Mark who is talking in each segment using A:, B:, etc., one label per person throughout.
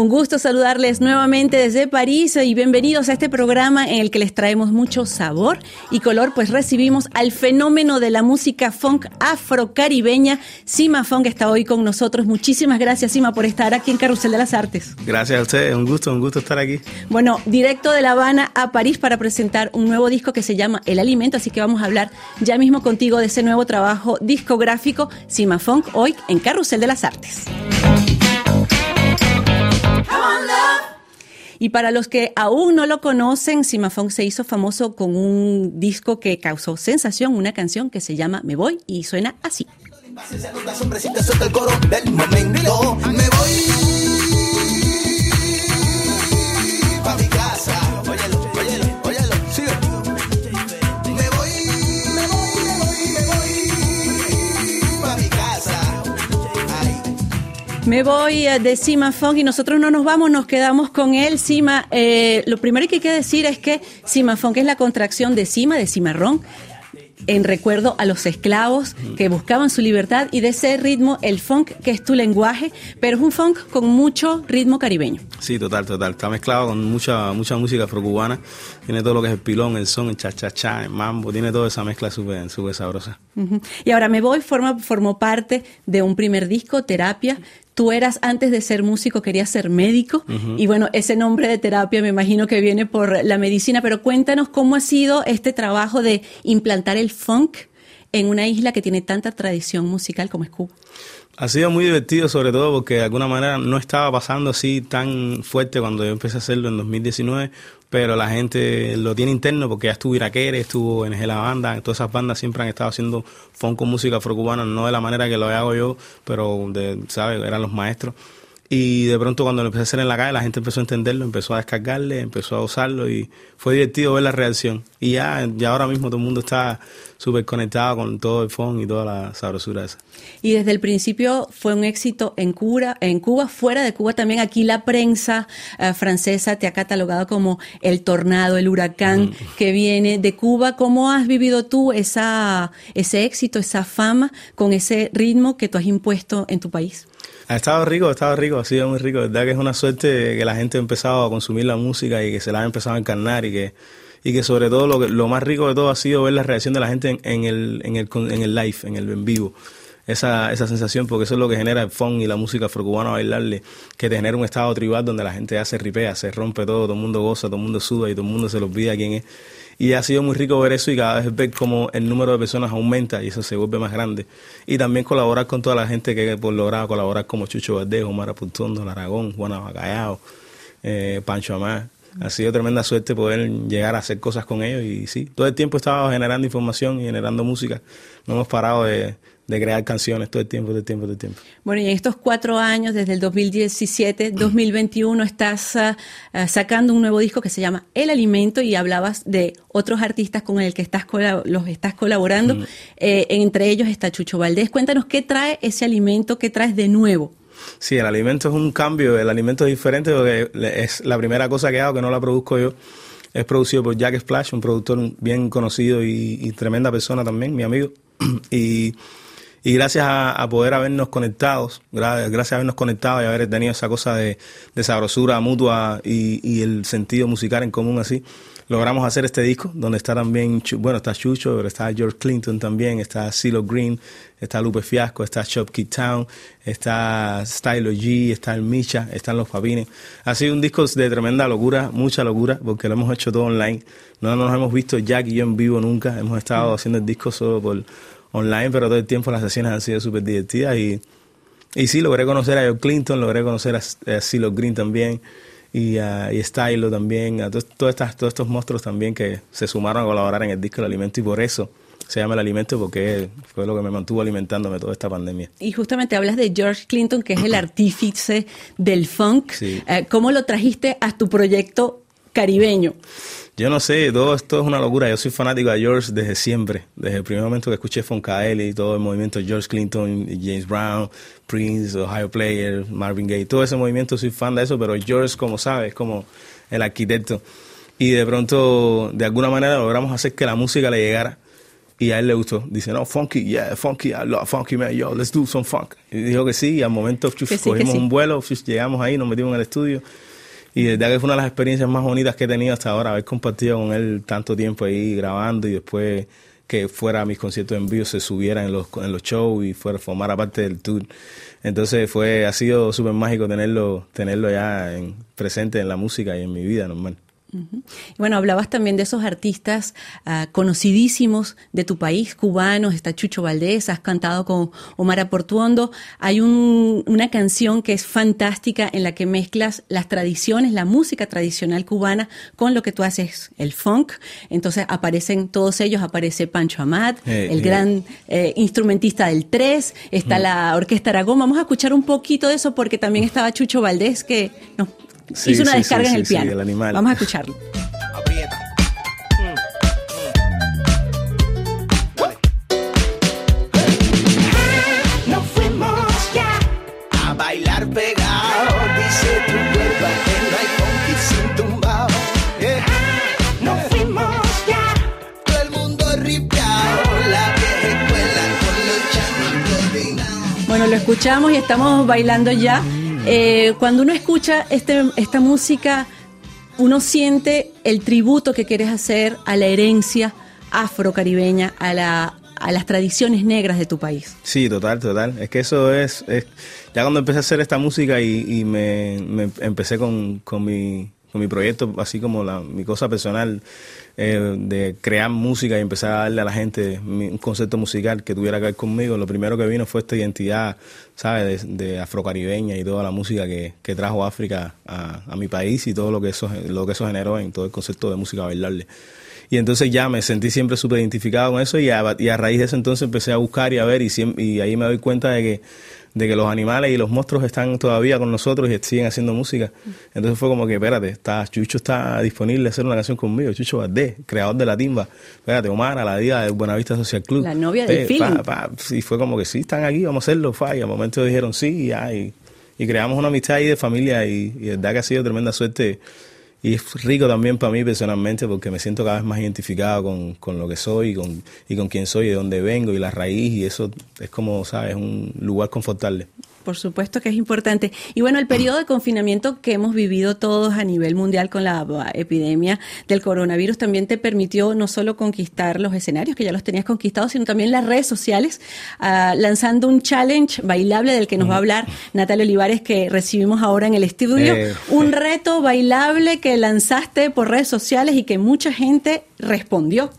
A: Un gusto saludarles nuevamente desde París y bienvenidos a este programa en el que les traemos mucho sabor y color, pues recibimos al fenómeno de la música funk afrocaribeña. Sima Funk está hoy con nosotros. Muchísimas gracias, Sima, por estar aquí en Carrusel de las Artes.
B: Gracias a ustedes, un gusto, un gusto estar aquí.
A: Bueno, directo de La Habana a París para presentar un nuevo disco que se llama El Alimento, así que vamos a hablar ya mismo contigo de ese nuevo trabajo discográfico, Sima Funk, hoy en Carrusel de las Artes. Y para los que aún no lo conocen, Simafón se hizo famoso con un disco que causó sensación, una canción que se llama Me Voy y suena así. Me voy eh, de Sima Fong y nosotros no nos vamos, nos quedamos con él. Sima, eh, lo primero que hay que decir es que Sima Fong es la contracción de Sima, de cimarrón, en recuerdo a los esclavos que buscaban su libertad y de ese ritmo, el funk, que es tu lenguaje, pero es un funk con mucho ritmo caribeño.
B: Sí, total, total. Está mezclado con mucha mucha música afrocubana. Tiene todo lo que es el pilón, el son, el cha-cha-cha, el mambo. Tiene toda esa mezcla súper sabrosa.
A: Y ahora Me Voy forma, formó parte de un primer disco, Terapia, tú eras antes de ser músico, querías ser médico. Y bueno, ese nombre de terapia me imagino que viene por la medicina, pero cuéntanos cómo ha sido este trabajo de implantar el funk en una isla que tiene tanta tradición musical como es Cuba.
B: Ha sido muy divertido, sobre todo porque de alguna manera no estaba pasando así tan fuerte cuando yo empecé a hacerlo en 2019, pero la gente lo tiene interno porque ya estuvo Iraquere, estuvo en La Banda, todas esas bandas siempre han estado haciendo funk con música afrocubana, no de la manera que lo hago yo, pero, de, ¿sabes? Eran los maestros. Y de pronto cuando lo empecé a hacer en la calle, la gente empezó a entenderlo, empezó a descargarle, empezó a usarlo y fue divertido ver la reacción. Y ya, ya ahora mismo todo el mundo está súper conectado con todo el phone y toda la sabrosura esa.
A: Y desde el principio fue un éxito en Cuba, en Cuba, fuera de Cuba también. Aquí la prensa eh, francesa te ha catalogado como el tornado, el huracán que viene de Cuba. ¿Cómo has vivido tú esa, ese éxito, esa fama con ese ritmo que tú has impuesto en tu país?
B: Ha estado rico, ha estado rico, ha sido muy rico. verdad que es una suerte que la gente ha empezado a consumir la música y que se la ha empezado a encarnar y que, y que sobre todo lo, lo más rico de todo ha sido ver la reacción de la gente en, el, en, el, en el live, en el en vivo. Esa, esa sensación, porque eso es lo que genera el funk y la música afrocubana bailarle, que te genera un estado tribal donde la gente hace ripea, se rompe todo, todo el mundo goza, todo el mundo suda y todo el mundo se lo olvida quién es. Y ha sido muy rico ver eso y cada vez ver cómo el número de personas aumenta y eso se vuelve más grande. Y también colaborar con toda la gente que por lograr colaborar como Chucho Verdejo, Mara Puntondo, Aragón, Juana Bacallao, eh, Pancho Amar. Ha sido tremenda suerte poder llegar a hacer cosas con ellos y sí, todo el tiempo estaba generando información y generando música. No hemos parado de, de crear canciones todo el tiempo, todo el tiempo, todo el tiempo.
A: Bueno, y en estos cuatro años, desde el 2017, 2021, estás ah, ah, sacando un nuevo disco que se llama El Alimento y hablabas de otros artistas con el que estás los estás colaborando. Eh, entre ellos está Chucho Valdés. Cuéntanos qué trae ese alimento, qué traes de nuevo.
B: Sí, el alimento es un cambio, el alimento es diferente porque es la primera cosa que hago, que no la produzco yo. Es producido por Jack Splash, un productor bien conocido y, tremenda persona también, mi amigo. y gracias a, poder habernos conectados, gracias a habernos conectado y haber tenido esa cosa de, sabrosura mutua y, el sentido musical en común así, logramos hacer este disco donde está también, bueno, está Chucho, pero está George Clinton también, está CeeLo Green, está Lupe Fiasco, está Shopkeep Town, está Stylo G, está el Micha, están los Papines. Ha sido un disco de tremenda locura, mucha locura, porque lo hemos hecho todo online. No nos hemos visto Jack y yo en vivo nunca, hemos estado haciendo el disco solo por online, pero todo el tiempo las sesiones han sido súper divertidas y, y sí, logré conocer a Joe Clinton, logré conocer a, a Green también y a y Stylo también, a todos, estas, todos estos monstruos también que se sumaron a colaborar en el disco El Alimento y por eso se llama El Alimento porque fue lo que me mantuvo alimentándome toda esta pandemia.
A: Y justamente hablas de George Clinton, que es el artífice del funk. Eh, ¿Cómo lo trajiste a tu proyecto caribeño?
B: Yo no sé, todo esto es una locura. Yo soy fanático de George desde siempre. Desde el primer momento que escuché Fonkaeli y todo el movimiento George Clinton, James Brown, Prince, Ohio Player, Marvin Gaye, todo ese movimiento soy fan de eso, pero George, como sabes, es como el arquitecto. Y de pronto, de alguna manera, logramos hacer que la música le llegara. Y a él le gustó. Dice, no, funky, yeah, funky, I love funky, man, yo, let's do some funk. Y dijo que sí, y al momento cogimos un vuelo, llegamos ahí, nos metimos en el estudio y de verdad que fue una de las experiencias más bonitas que he tenido hasta ahora, haber compartido con él tanto tiempo ahí grabando y después que fuera a mis conciertos en vivo, se subiera en los, en los shows y fuera formar parte del tour. Entonces fue, ha sido súper mágico tenerlo, tenerlo ya en, presente en la música y en mi vida normal.
A: Bueno, hablabas también de esos artistas uh, conocidísimos de tu país, cubanos, está Chucho Valdés, has cantado con Omar Portuondo. Hay un, una canción que es fantástica en la que mezclas las tradiciones, la música tradicional cubana con lo que tú haces, el funk. Entonces aparecen todos ellos, aparece Pancho Amat, eh, el eh. gran eh, instrumentista del 3, está la Orquesta Aragón. Vamos a escuchar un poquito de eso porque también estaba Chucho Valdés que nos Sí, hizo una descarga en el piano. Vamos a escucharlo. Aprieta.
C: Nos fuimos ya a bailar pegado. Dice tu cuerpo que no hay sin tumbao. Yeah. Nos fuimos ya. Todo el mundo ripiado. La vieja escuela con los chamacos
A: Bueno, lo escuchamos y estamos bailando ya. Eh, cuando uno escucha este, esta música, uno siente el tributo que quieres hacer a la herencia afrocaribeña, a, la, a las tradiciones negras de tu país.
B: Sí, total, total. Es que eso es, ya cuando empecé a hacer esta música y, me, empecé con, con, mi, con mi proyecto, así como la, mi cosa personal, eh, de crear música y empezar a darle a la gente un concepto musical que tuviera que ver conmigo, lo primero que vino fue esta identidad, ¿sabes?, de, afrocaribeña y toda la música que, trajo África a, mi país y todo lo que eso, lo que eso generó en todo el concepto de música bailarle. Y entonces ya me sentí siempre súper identificado con eso y a, y a, raíz de eso entonces empecé a buscar y a ver y, y ahí me doy cuenta de que de que los animales y los monstruos están todavía con nosotros y siguen haciendo música. Entonces fue como que, espérate, está, Chucho está disponible a hacer una canción conmigo, Chucho Valdés, creador de la timba. Espérate, Omar, a la diva de Buenavista Social Club.
A: La novia del film.
B: y fue como que sí, están aquí, vamos a hacerlo, fa, y al momento dijeron sí, y, y, creamos una amistad ahí de familia y, y verdad que ha sido tremenda suerte y es rico también para mí personalmente porque me siento cada vez más identificado con, con lo que soy y con, y con quién soy, de dónde vengo y la raíz y eso es como, ¿sabes? Un lugar confortable.
A: Por supuesto que es importante. Y bueno, el periodo de confinamiento que hemos vivido todos a nivel mundial con la epidemia del coronavirus también te permitió no solo conquistar los escenarios, que ya los tenías conquistados, sino también las redes sociales, uh, lanzando un challenge bailable del que nos va a hablar Natalia Olivares, que recibimos ahora en el estudio. Eh. Un reto bailable que lanzaste por redes sociales y que mucha gente respondió.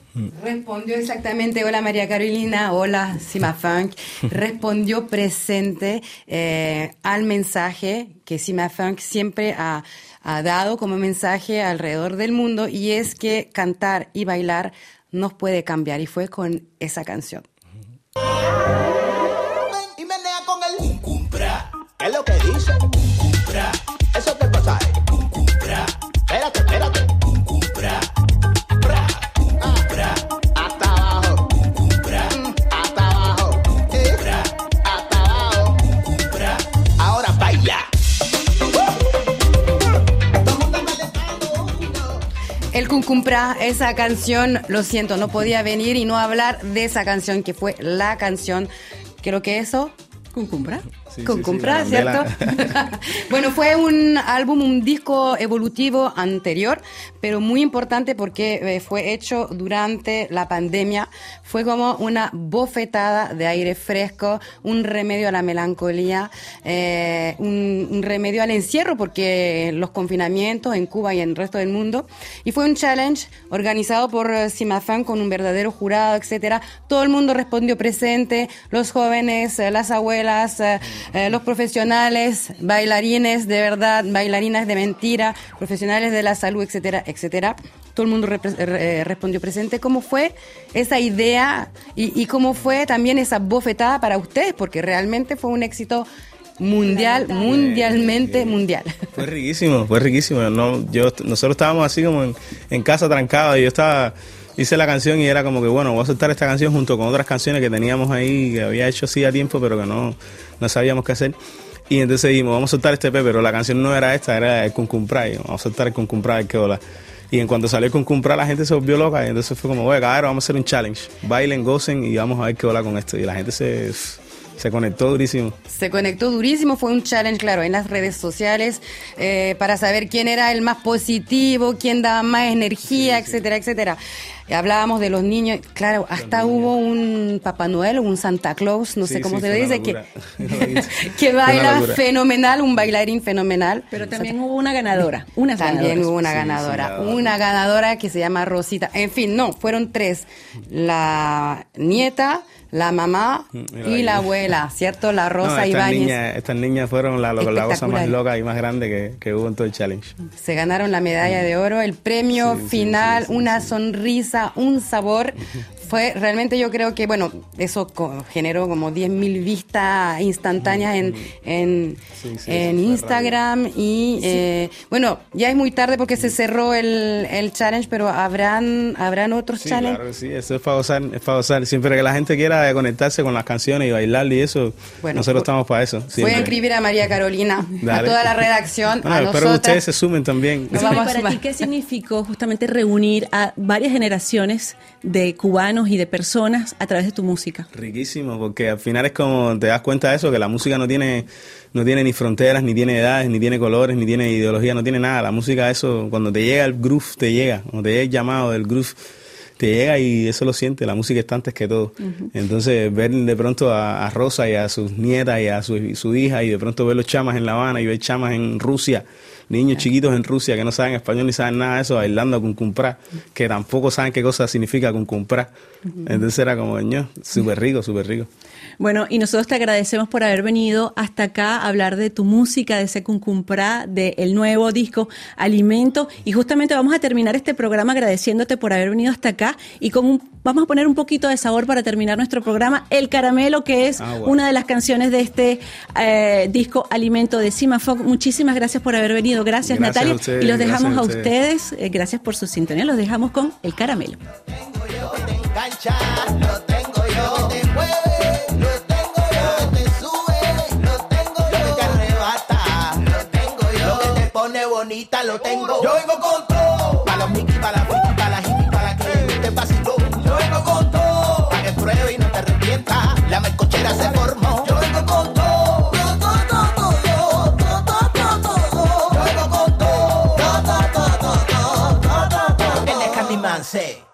D: Respondió exactamente, hola María Carolina, hola Sima Funk. Respondió presente eh, al mensaje que Sima Funk siempre ha, ha dado como mensaje alrededor del mundo y es que cantar y bailar nos puede cambiar y fue con esa canción.
C: Y menea con el cumpra. ¿Qué es lo que dice? Cumpra. Eso te pasa.
D: El Cuncumpra, esa canción, lo siento, no podía venir y no hablar de esa canción que fue la canción, creo que eso, Cuncumpra. con comprar, ¿cierto? bueno, fue un álbum, un disco evolutivo anterior, pero muy importante porque eh, fue hecho durante la pandemia. Fue como una bofetada de aire fresco, un remedio a la melancolía, eh, un, remedio al encierro, porque los confinamientos en Cuba y en el resto del mundo. Y fue un challenge organizado por Simafan con un verdadero jurado, etcétera. Todo el mundo respondió presente, los jóvenes, eh, las abuelas, eh, los profesionales, bailarines de verdad, bailarinas de mentira, profesionales de la salud, etcétera, etcétera. Todo el mundo eh, respondió presente. ¿Cómo fue esa idea y, y cómo fue también esa bofetada para ustedes? Porque realmente fue un éxito mundial, mundialmente mundial.
B: Fue riquísimo, fue riquísimo. No, yo, nosotros estábamos así como en, en casa trancados y yo estaba hice la canción y era como que, bueno, voy a soltar esta canción junto con otras canciones que teníamos ahí, que había hecho así a tiempo, pero que no, no sabíamos qué hacer. Y entonces dijimos, vamos a soltar este P, pero la canción no era esta, era el Cuncumprá. Vamos a soltar el Cuncumprá, el que hola. Y en cuanto salió el Cuncumprá, la gente se volvió loca. Y entonces fue como, bueno, cabrón, vamos a hacer un challenge. Bailen, gocen y vamos a ver qué hola con esto. Y la gente se se conectó durísimo.
D: Se conectó durísimo, fue un challenge, claro, en las redes sociales eh, para saber quién era el más positivo, quién daba más energía, etcétera, etcétera. Hablábamos de los niños, claro, hasta hubo un Papá Noel o un Santa Claus, no sé cómo se le dice, que, que baila fenomenal, un bailarín fenomenal.
A: Pero también hubo una ganadora, una
D: También hubo una ganadora, una ganadora que se llama Rosita. En fin, no, fueron tres. La nieta, la mamá mm, y la abuela, ¿cierto? La Rosa y
B: estas estas niñas fueron la, la, cosa más loca y más grande que, que, hubo en todo el challenge.
D: Se ganaron la medalla de oro, el premio final, una sonrisa, un sabor fue realmente yo creo que, bueno, eso generó como 10.000 vistas instantáneas en, en, en Instagram y eh, bueno, ya es muy tarde porque se cerró el, el challenge, pero habrán habrán otros challenges.
B: Claro, sí, eso es para usar, es para usar. Siempre que la gente quiera conectarse con las canciones y bailar y eso, nosotros estamos para eso.
D: Voy a escribir a María Carolina, a toda la redacción, a
B: espero que ustedes se sumen también.
A: para ti, ¿qué significó justamente reunir a varias generaciones de cubanos y de personas a través de tu música.
B: Riquísimo, porque al final es como te das cuenta de eso, que la música no tiene, no tiene ni fronteras, ni tiene edades, ni tiene colores, ni tiene ideología, no tiene nada. La música, eso, cuando te llega el groove, te llega. Cuando te llega el llamado del groove, te llega y eso lo siente. La música está antes que todo. Entonces, ver de pronto a, Rosa y a sus nietas y a su, su hija, y de pronto ver los chamas en La Habana y ver chamas en Rusia niños chiquitos en Rusia que no saben español ni saben nada de eso, bailando con cumpra, que tampoco saben qué cosa significa con cumpra. Entonces era como, súper rico, súper rico.
A: Bueno, y nosotros te agradecemos por haber venido hasta acá a hablar de tu música, de Secuncumpra, del el nuevo disco Alimento. Y justamente vamos a terminar este programa agradeciéndote por haber venido hasta acá y con vamos a poner un poquito de sabor para terminar nuestro programa, El Caramelo, que es ah, una de las canciones de este eh, disco Alimento de Simafog. Muchísimas gracias por haber venido. Gracias, Natalia. y los dejamos a ustedes. Eh, gracias por su sintonía. Los dejamos con El Caramelo.
C: bonita lo tengo. Yo vengo con say.